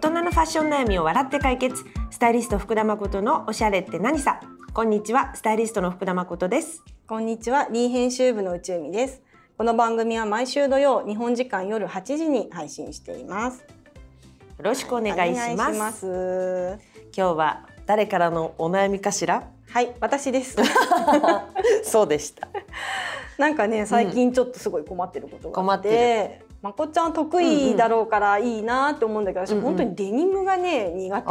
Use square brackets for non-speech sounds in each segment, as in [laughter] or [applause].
人のファッション悩みを笑って解決。スタイリスト福田誠のおしゃれって何さ。こんにちはスタイリストの福田誠です。こんにちは、リー編集部の宇宙美です。この番組は毎週土曜、日本時間夜8時に配信しています。よろしくお願いします,、お願いします。今日は誰からのお悩みかしら？はい、私です。[laughs] そうでした。なんかね、最近ちょっとすごい困ってることがあっ困ってて。まこちゃん得意だろうからいいなって思うんだけど、うんうん私本当にデニムがね苦手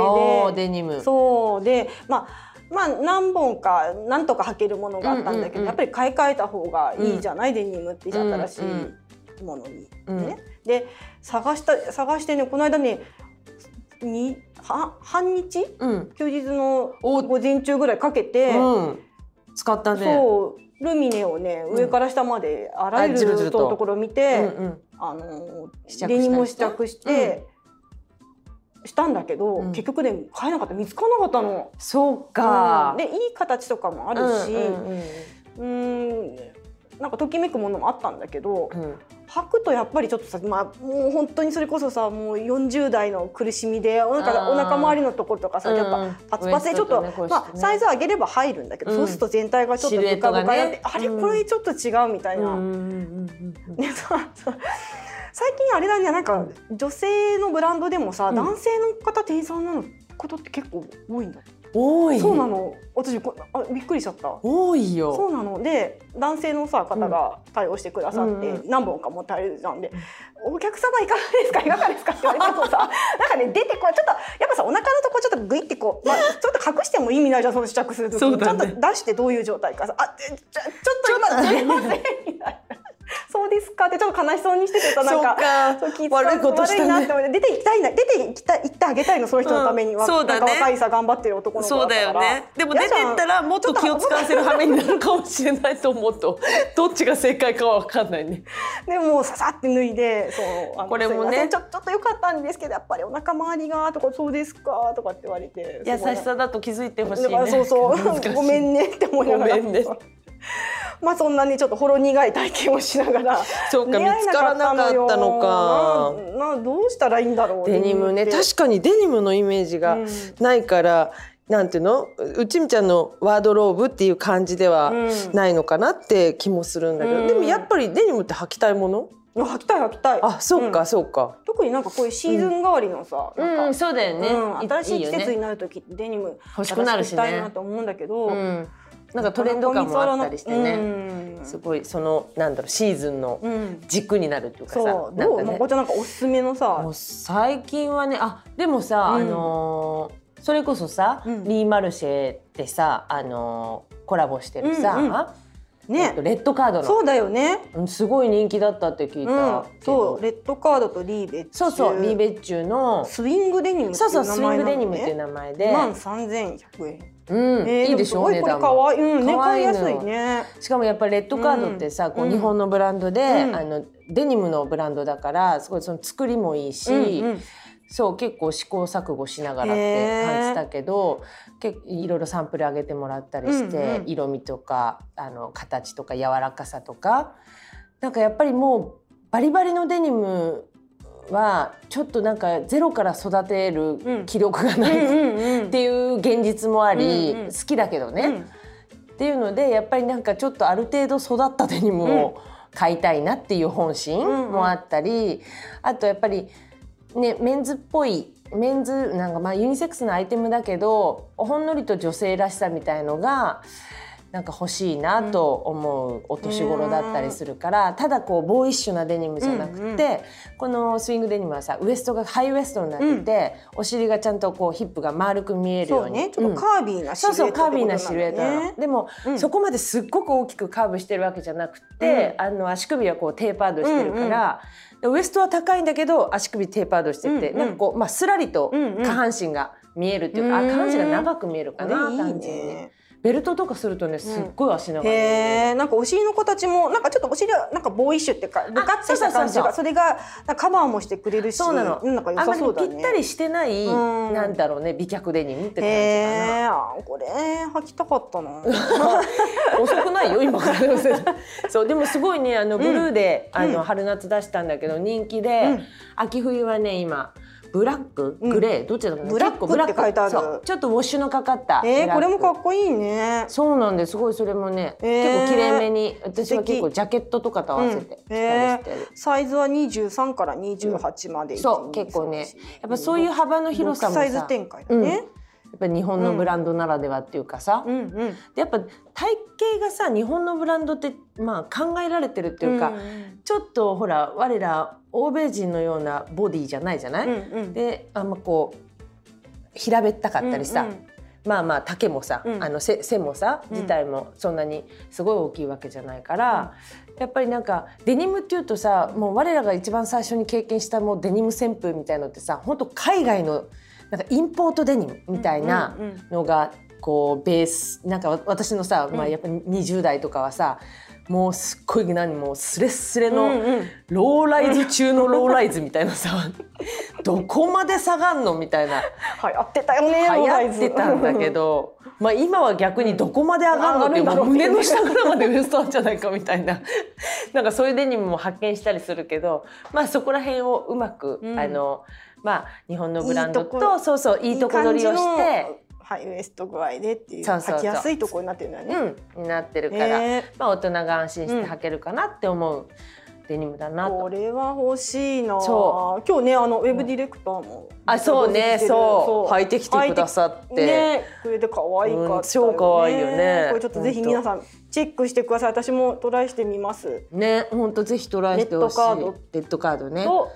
で、デニム。そう。でまあまあ何本か何とか履けるものがあったんだけど、うんうんうんやっぱり買い替えた方がいいじゃない、デニムって新しうんいものに、うん。ね。で探した探してねこの間ねには半日？うん、休日のお午前中ぐらいかけて、うん、使ったね。そう。ルミネをねうん上から下まであらゆると。ころを見て、うんうんあのデニムを試着して、したんだけど、うん。結局ね買えなかった。見つからなかったの。そうか。うん。でいい形とかもあるし、ううんんなんかときめくものもあったんだけどうんうん履くとやっぱりちょっとさ、まあ、もう本当にそれこそさもう40代の苦しみでおあ腹ー。お腹周りのところとかさやっうんぱパツパツでちょっと、ねね。まあ、サイズ上げれば入るんだけど、うん。そうすると全体がちょっとブカブカになって、あれうん。これちょっと違うみたいな。最近あれだねなんか女性のブランドでもさ、うん。男性の方店員さんなのことって結構多いんだ、多い。そうなの。私こあびっくりしちゃった。多いよ。そうなの。で男性のさ方が対応してくださって、何本かも対応したんで、お客様いかがですか？いかがですか？って言われて [laughs] もさなんかね出てこうちょっとやっぱさお腹のとこちょっとグイってこう、まあ、ちょっと隠しても意味ないじゃんその試着する時ね。ちょっと出してどういう状態かさ。あちょちょっと今すいません。みたいなそうですか？ってちょっと悲しそうにしててさなんか。そう気悪いことしたね。悪いなって思って。出て行きたいな出て行きたい行ってあげたいのその人のためには、うん。そうだね。若いさ頑張ってる男の子だから。でも出てったらもっと気を使わせる羽目になるかもしれないと思うと。[laughs] どっちが正解かは分かんないね。でもうささって脱いでそうこれもね。ちょちょっと良かったんですけどやっぱりお腹周りがとかそうですかとかって言われて優しさだと気づいてほしいねそうそうごめんねって思い。ながらごめんね [laughs] まあそんなにちょっとほろ苦い体験をしながら [laughs] そうか見つからなかったのか。ななどうしたらいいんだろうデニムね。確かにデニムのイメージがうん。ないから、なんていうの？うちみちゃんのワードローブっていう感じではうん。ないのかなって気もするんだけど、うん。でもやっぱりデニムって履きたいもの？履きたい履きたい。あそうか、ん。そうか。特になんかこういうシーズン代わりのさ、なんか。そうだようん、新しい季節になる時デニム欲しくなるしね。たいなと思うんだけど、うん、なんかトレンド感もあったりしてね、うん。すごいそのなんだろうシーズンのうん。軸になるっていうかさ、そう。なんかね。こちゃんなんかおすすめのさ。最近はねあでもさ、うん。あのーそれこそさ、うん。リーマルシェってさ、あのーコラボしてるさ、うんうん。えねレッドカードの。そうだよね、うんすごい人気だったって聞いうん。た、そう。レッドカードとリーベッチュ。そうそうリーベッチュの。スイングデニムっていそうそうスイングデニムっていうね名前で、万三千百円、うん。えーいいでしょおもすごいこれ値段も。可愛いうんね買いやすいね。しかもやっぱりレッドカードってさ、こううん日本のブランドで、うん。あのデニムのブランドだからすごいその作りもいいし、うんうん。そう結構試行錯誤しながらって感じたけど結構いろいろサンプル上げてもらったりして、うんうん。色味とかあの形とか柔らかさとか。なんかやっぱりもうバリバリのデニムはちょっとなんかゼロから育てる気力がない、っていう現実もあり、うんうん好きだけどね。うん。っていうのでやっぱりなんかちょっとある程度育ったデニムを買いたいなっていう本心もあったり、あとやっぱりねメンズっぽいメンズなんかまあユニセックスのアイテムだけどほんのりと女性らしさみたいのがなんか欲しいなと思うお年頃だったりするから、ただこうボーイッシュなデニムじゃなくて、このスイングデニムはさウエストがハイウエストになってて、お尻がちゃんとこうヒップが丸く見えるよに。そううね。ちょっとカービーなシルそうエットそうカービーなシルエットでも、うん。そこまですっごく大きくカーブしてるわけじゃなくて、あの足首はこうテーパードしてるから、でウエストは高いんだけど足首テーパードしてて、なんかこう、まあ、すらりと下半身が見えるっていうか、うんあ下半身が長く見えるかな、ねいい単純に。ねベルトとかするとねすっごい足長い、へえなんかお尻の形もなんかちょっとお尻はなんかボーイッシュっていうかブカッとした感じがそれがカバーもしてくれるし。そうなの、んなんか良さそうだね。ぴったりしてない、うん。なんだろうね美脚デニムって感じかな。これ履きたかったな。[laughs] 遅くないよ今。か [laughs] らそうでもすごいねあのブルーで、うん。あの春夏出したんだけど人気で、うん。秋冬はね今ブラック？うん。グレー、どっちだブラック結構って書いてある。ちょっとウォッシュのかかった。えー、これもかっっこいいね。そうなんです。すごいそれもね、えー。結構綺麗めに。私は結構ジャケットとかと合わせて着たりしてる、サイズは二十三から二十八まで、そう結構ねやっぱそういう幅の広さもさ。サイズ展開だね。やっぱり日本のブランドならではっていうかさ、うんうん。でやっぱ体型がさ日本のブランドってまあ考えられてるっていうか、ん。ちょっとほら我ら欧米人のようなボディじゃないじゃない、うんうん。であんまこう平べったかったりさ、うんうん。まあまあ丈もさ、うん。あの背背もさうん。自体もそんなにすごい大きいわけじゃないから、やっぱりなんかデニムっていうとさもう我らが一番最初に経験したもうデニム旋風みたいのってさ本当海外のなんかインポートデニムみたいなうんうんのがこうベースなんか私のさ、まあ、やっぱ20代とかはさもうすっごい何もうスレッスレの、ローライズ中のローライズみたいなさ [laughs] どこまで下がんのみたいな。流行ってたよね。流行ってたんだけど、まあ、今は逆にどこまで上がるのっていう胸の下ぐらいまでウエストなんじゃないかみたいな。[laughs] なんかそういうデニムも発見したりするけど、まあ、そこら辺をうまく、うん。あのまあ、日本のブランドとそうそういいとこ取りをして。はい、ウエスト具合でっていうそうそう履きやすいところになってるんだよね。うん、になってるから、えまあ、大人が安心して履けるかなって思うデニムだなと。これは欲しいな。そ今日ねあのウェブディレクターも、あそうねそう履いてきてくださって。ね、これで可愛かったよね、うん超可愛いよねこれちょっとぜひ皆さんチェックしてください。私もトライしてみます。ね、本当ぜひトライしてほしい。レッドカードレッドカードね。と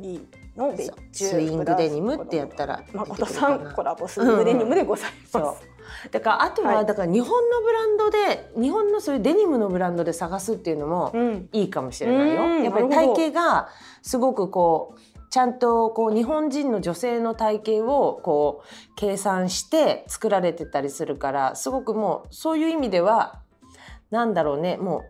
リーの別注スイングデニムってやったら誠さんコラボスイングデニムでございます。だからあとは、はい。だから日本のブランドで日本のそういうデニムのブランドで探すっていうのもうん。いいかもしれないよ。うんやっぱり体型がすごくこうちゃんとこう日本人の女性の体型をこう計算して作られてたりするからすごくもうそういう意味ではなんだろうねも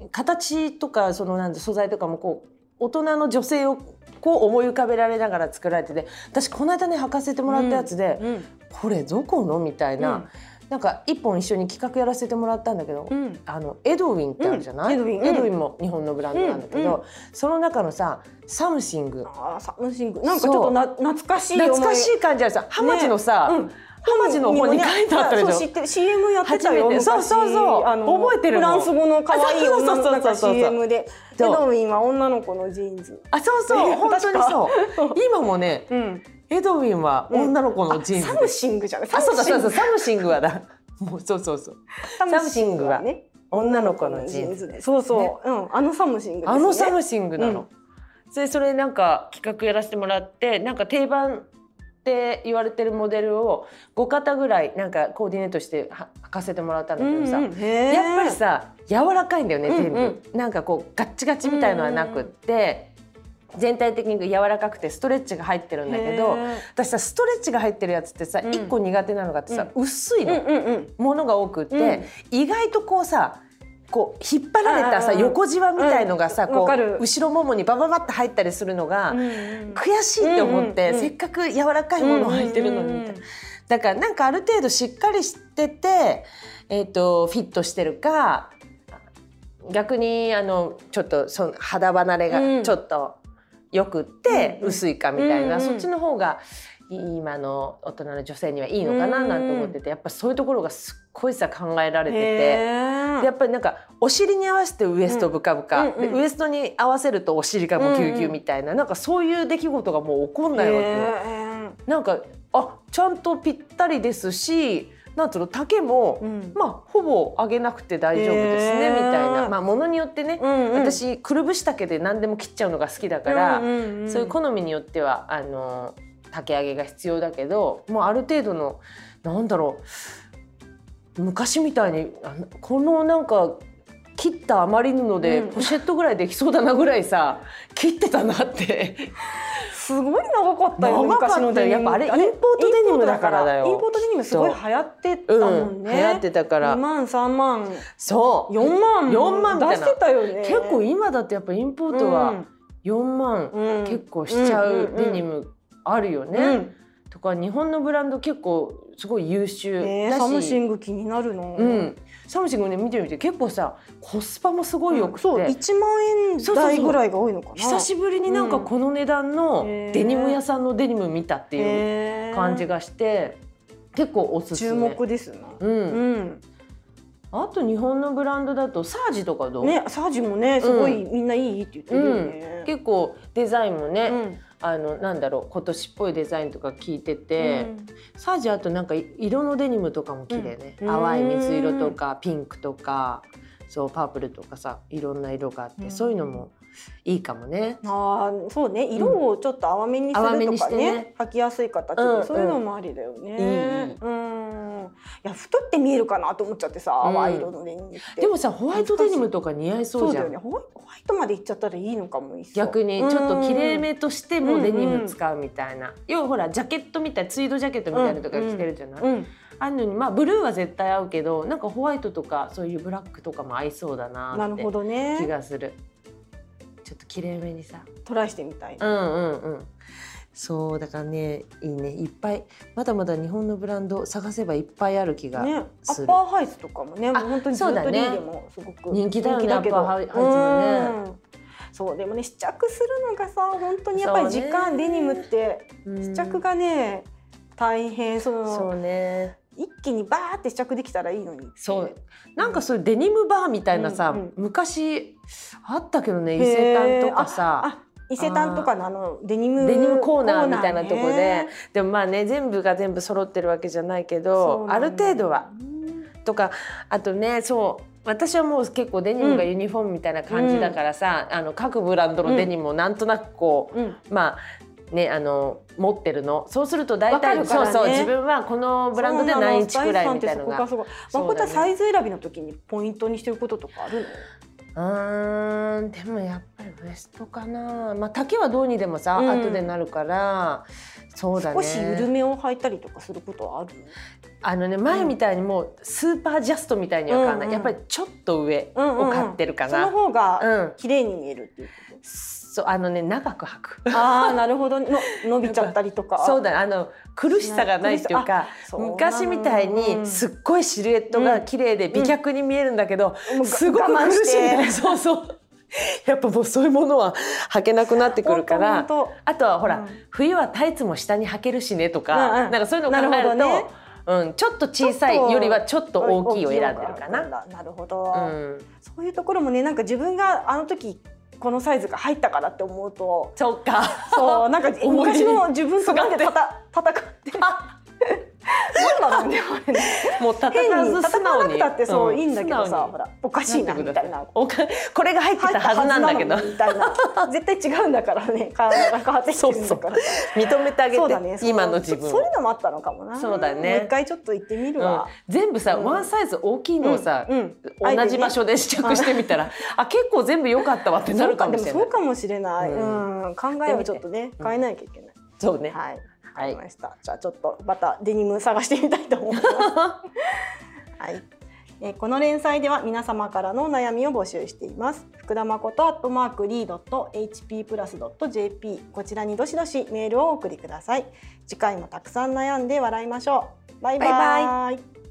う形とかそのなんだ素材とかもこう大人の女性をこう思い浮かべられながら作られてて私この間ね履かせてもらったやつで、うんこれどこの？みたいな、うん。なんか一本一緒に企画やらせてもらったんだけど、うん。あのエドウィンってあるじゃない、うんエドウィンうん。も日本のブランドなんだけど、その中のさサムシング。あーサムシング。なんかちょっとな懐かしい懐かしい感じあるさハマチのさ、うん。ハマチの本に書いてあったでしょ、そう知ってる CM やってたよそう昔そうそう。あの覚えてるフランス語の可愛い女のそう。CM でエそう。ドウィンは女の子のジーンズ。あそうそう。ね本当にそう。確今もねうん。エドウィンは女の子のジーンズで。サムシングじゃない？あそうだそうそうササムシングはだ。もうそうそうそう。ムサムシングはね。女の子のジーンズでそうそう、うん。あのサムシングね。あのサムシングなの。それそれなんか企画やらせてもらってなんか定番って言われてるモデルを5型ぐらいなんかコーディネートしては履かせてもらったんだけどさ、うんやっぱりさ柔らかいんだよね全部、うん。なんかこうガッチガチみたいのはなくって、全体的に柔らかくてストレッチが入ってるんだけど私さストレッチが入ってるやつってさ、うん。1個苦手なのがあってさ、薄いの、うんうんうん。ものが多くって、意外とこうさこう引っ張られたさ横じわみたいのがさ、こう後ろももにバババッと入ったりするのが、悔しいって思って、せっかく柔らかいものを履いてるのにみたいな。だからなんかある程度しっかりしてて、えー、とフィットしてるか逆にあのちょっとその肌離れうん。がちょっとよくって薄いかみたいな、そっちの方が今の大人の女性にはいいのかななんて思っててやっぱそういうところがすっごいさ考えられてて。やっぱりなんかお尻に合わせてウエストブカブカ、うんウエストに合わせるとお尻がもうギュウギュウみたいな、なんかそういう出来事がもう起こんないわけよ。なんかあちゃんとぴったりですしなんつうの丈も、うん。まあほぼ上げなくて大丈夫ですねみたいな。まあものによってね、うんうん。私くるぶし丈で何でも切っちゃうのが好きだから、うんうんうんそういう好みによってはあの丈上げが必要だけどもうある程度のなんだろう昔みたいにこのなんか切った余り布でうん。ポシェットぐらいできそうだなぐらいさ、切ってたなって。すごい長かったよ長かったよ。昔のデニムやっぱあれインポートデニムだからだよ。インポートデニムすごい流行ってたうん、もん。ね、流行ってたから。2万3万。そう。4万4万出してたよね。結構今だってやっぱインポートは4万うんうん。結構しちゃうデニムあるよね。うん。とか日本のブランド結構すごい優秀だし、えーサムシング気になるの、うん、サムシングね見てみて結構さコスパもすごいよくて、そう一万円台ぐらいが多いのかな。久しぶりになんかこの値段のうんデニム屋さんのデニム見たっていう感じががして結構おすすめ。注目ですな。うん。うん。あと日本のブランドだとサージとかどう、ねサージもねすごいみんないいって言ってるよね。結構デザインもね、うんあのなんだろう今年っぽいデザインとか聞いてて、サージあとなんか色のデニムとかも綺麗ね、うん。淡い水色とかピンクとかそうパープルとかさいろんな色があって、うん。そういうのもいいかもね。ああそうね。色をちょっと淡めにするとかね,、ね。履きやすい形で、うんそういうのもありだよね。うんいや太って見えるかなと思っちゃってさ、うん。淡い色のデニムって。でもさホワイトデニムとか似合いそうじゃん。ね。ホワイトまでいっちゃったらいいのかも逆にちょっと綺麗うんめとしてもデニム使うみたいな、要はほらジャケットみたいツイードジャケットみたいなのとか着てるじゃない、うん。あるのにまあブルーは絶対合うけどなんかホワイトとかそういうブラックとかも合いそうだななるほって気どねがする。ちょっと綺麗めにさ。トライしてみたい、うんうんうん。そうだからねいいね。いっぱいまだまだ日本のブランド探せばいっぱいある気がねアする。ッパーハイズとかもねもう本当にずっとリそうだねーでもすごく人気だよねけど。アッパーハイハイズもね。うん。そうでもね試着するのがさ本当にやっぱり時間、そうね。デニムってうん。試着がね大変そのそうね。一気にバーって試着できたらいいのにって。そう。なんかそういうデニムバーみたいなさ、うんうん。昔あったけどね伊勢丹とかさ。あ伊勢丹とかのあのデニムデニムコーナーみたいなとこで、ね。でもまあね全部が全部揃ってるわけじゃないけどある程度は。とかあとねそう私はもう結構デニムがユニフォームみたいな感じだからさ、あの各ブランドのデニムをなんとなくこう、うん。まあねあの持ってるの。そうすると大体、ね。そうそう自分はこのブランドで何インチくらいみたいなのが。そうなのスタイルさんってそこうだね。誠はサイズ選びの時にポイントにしてることとかあるの？うーんでもやっぱりウエストかな、まあ、丈はどうにでもさ、うん。後でなるからそうだね。少し緩めを履いたりとかすることはあるあのね前みたいにもうスーパージャストみたいには買わない、うんうんやっぱりちょっと上を買ってるかな、その方がうん。綺麗に見えるっていうこそうあのね長く履く。と、ああなるほど。の伸びちゃったりとか。そうだねあの苦しさがないっていうか昔みたいにすっごいシルエットが綺麗で美脚に見えるんだけど、もうすごく苦しいみたいして。なそうそう。やっぱもうそういうものは履けなくなってくるからあとはほら、うん。冬はタイツも下に履けるしねとか、うんうん。なんかそういうのを考えなるとどね。うん、ちょっと小さいよりはちょっと大きいを選んでるかな。ななるほど、うん、そういうところもねなんか自分があの時このサイズが入ったからって思うと。そうか。そうなんか昔の自分となんで戦戦ってなんだろうねあれね。もう戦変にわず素直に。くたってそう、んいいんだけど素直にさほらおかしいなみたいな。おかこれが入ってたはずなんだけど。入ったはずなのにみたいな絶対違うんだからね。体が変わってきてるんだから。認めてあげて、そうだねそう今の自分を。そそういう。のもあったのかもな。そうだね。もう一回ちょっと行ってみるわ、うん。全部さ、うん。ワンサイズ大きいのをさ、うん。うん。同じ場所で試着してみたら、あ結構全部良かったわってなるかもしれない。そうかでもそうかもしれない、ううん。考えをちょっとね変えなきゃいけない、そうね、はいはい。りました、じゃあちょっとまたデニム探してみたいと思います。[laughs] はい。えーこの連載では皆様からのお悩みを募集しています。福田誠アットマークリードット HP プラスドット JP こちらにどしどしメールをお送りください。次回もたくさん悩んで笑いましょう。バイバイ。バイバイ